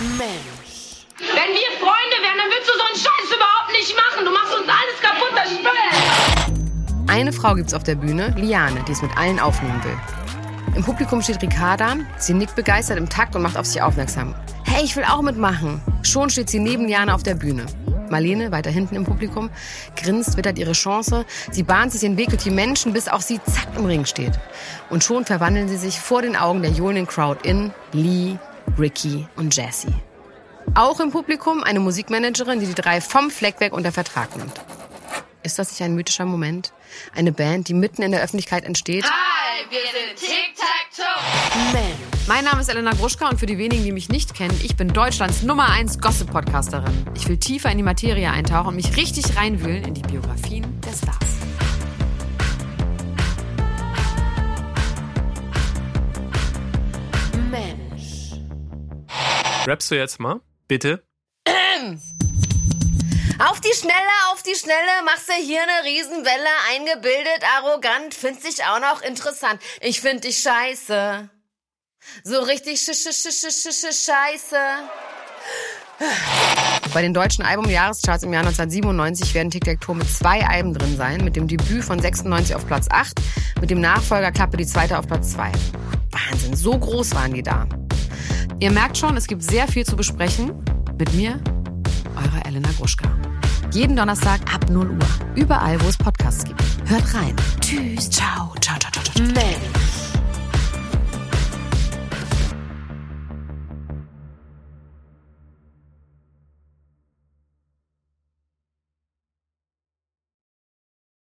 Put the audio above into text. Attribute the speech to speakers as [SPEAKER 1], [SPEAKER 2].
[SPEAKER 1] Mensch.
[SPEAKER 2] Wenn wir Freunde wären, dann würdest du so einen Scheiß überhaupt nicht machen. Du machst uns alles kaputt, das Spiel.
[SPEAKER 1] Eine Frau gibt's auf der Bühne, Liane, die es mit allen aufnehmen will. Im Publikum steht Ricarda. Sie nickt begeistert im Takt und macht auf sich aufmerksam. Hey, ich will auch mitmachen. Schon steht sie neben Liane auf der Bühne. Marlene, weiter hinten im Publikum, grinst, wittert ihre Chance. Sie bahnt sich den Weg durch die Menschen, bis auch sie zack im Ring steht. Und schon verwandeln sie sich vor den Augen der johlenden Crowd in Lee, Ricky und Jessie. Auch im Publikum eine Musikmanagerin, die die drei vom Fleck weg unter Vertrag nimmt. Ist das nicht ein mythischer Moment? Eine Band, die mitten in der Öffentlichkeit entsteht?
[SPEAKER 2] Hi, wir sind Tic-Tac-Toe.
[SPEAKER 1] Mensch.
[SPEAKER 3] Mein Name ist Elena Gruschka und für die wenigen, die mich nicht kennen, ich bin Deutschlands Nummer 1 Gossip-Podcasterin. Ich will tiefer in die Materie eintauchen und mich richtig reinwühlen in die Biografien der Stars.
[SPEAKER 4] Rappst du jetzt mal? Bitte?
[SPEAKER 1] Auf die Schnelle, auf die Schnelle, machst du hier eine Riesenwelle, eingebildet, arrogant, findest dich auch noch interessant. Ich find dich scheiße. So richtig sch sch sch sch sch sch scheiße. Bei den deutschen Albumjahrescharts im Jahr 1997 werden Tic Tac Toe mit zwei Alben drin sein. Mit dem Debüt von 96 auf Platz 8, mit dem Nachfolger Klappe die zweite auf Platz 2. Wahnsinn, so groß waren die da.
[SPEAKER 3] Ihr merkt schon, es gibt sehr viel zu besprechen. Mit mir, eure Elena Gruschka. Jeden Donnerstag ab 0 Uhr. Überall, wo es Podcasts gibt. Hört rein. Tschüss. Ciao. Ciao, ciao, ciao, ciao. ciao.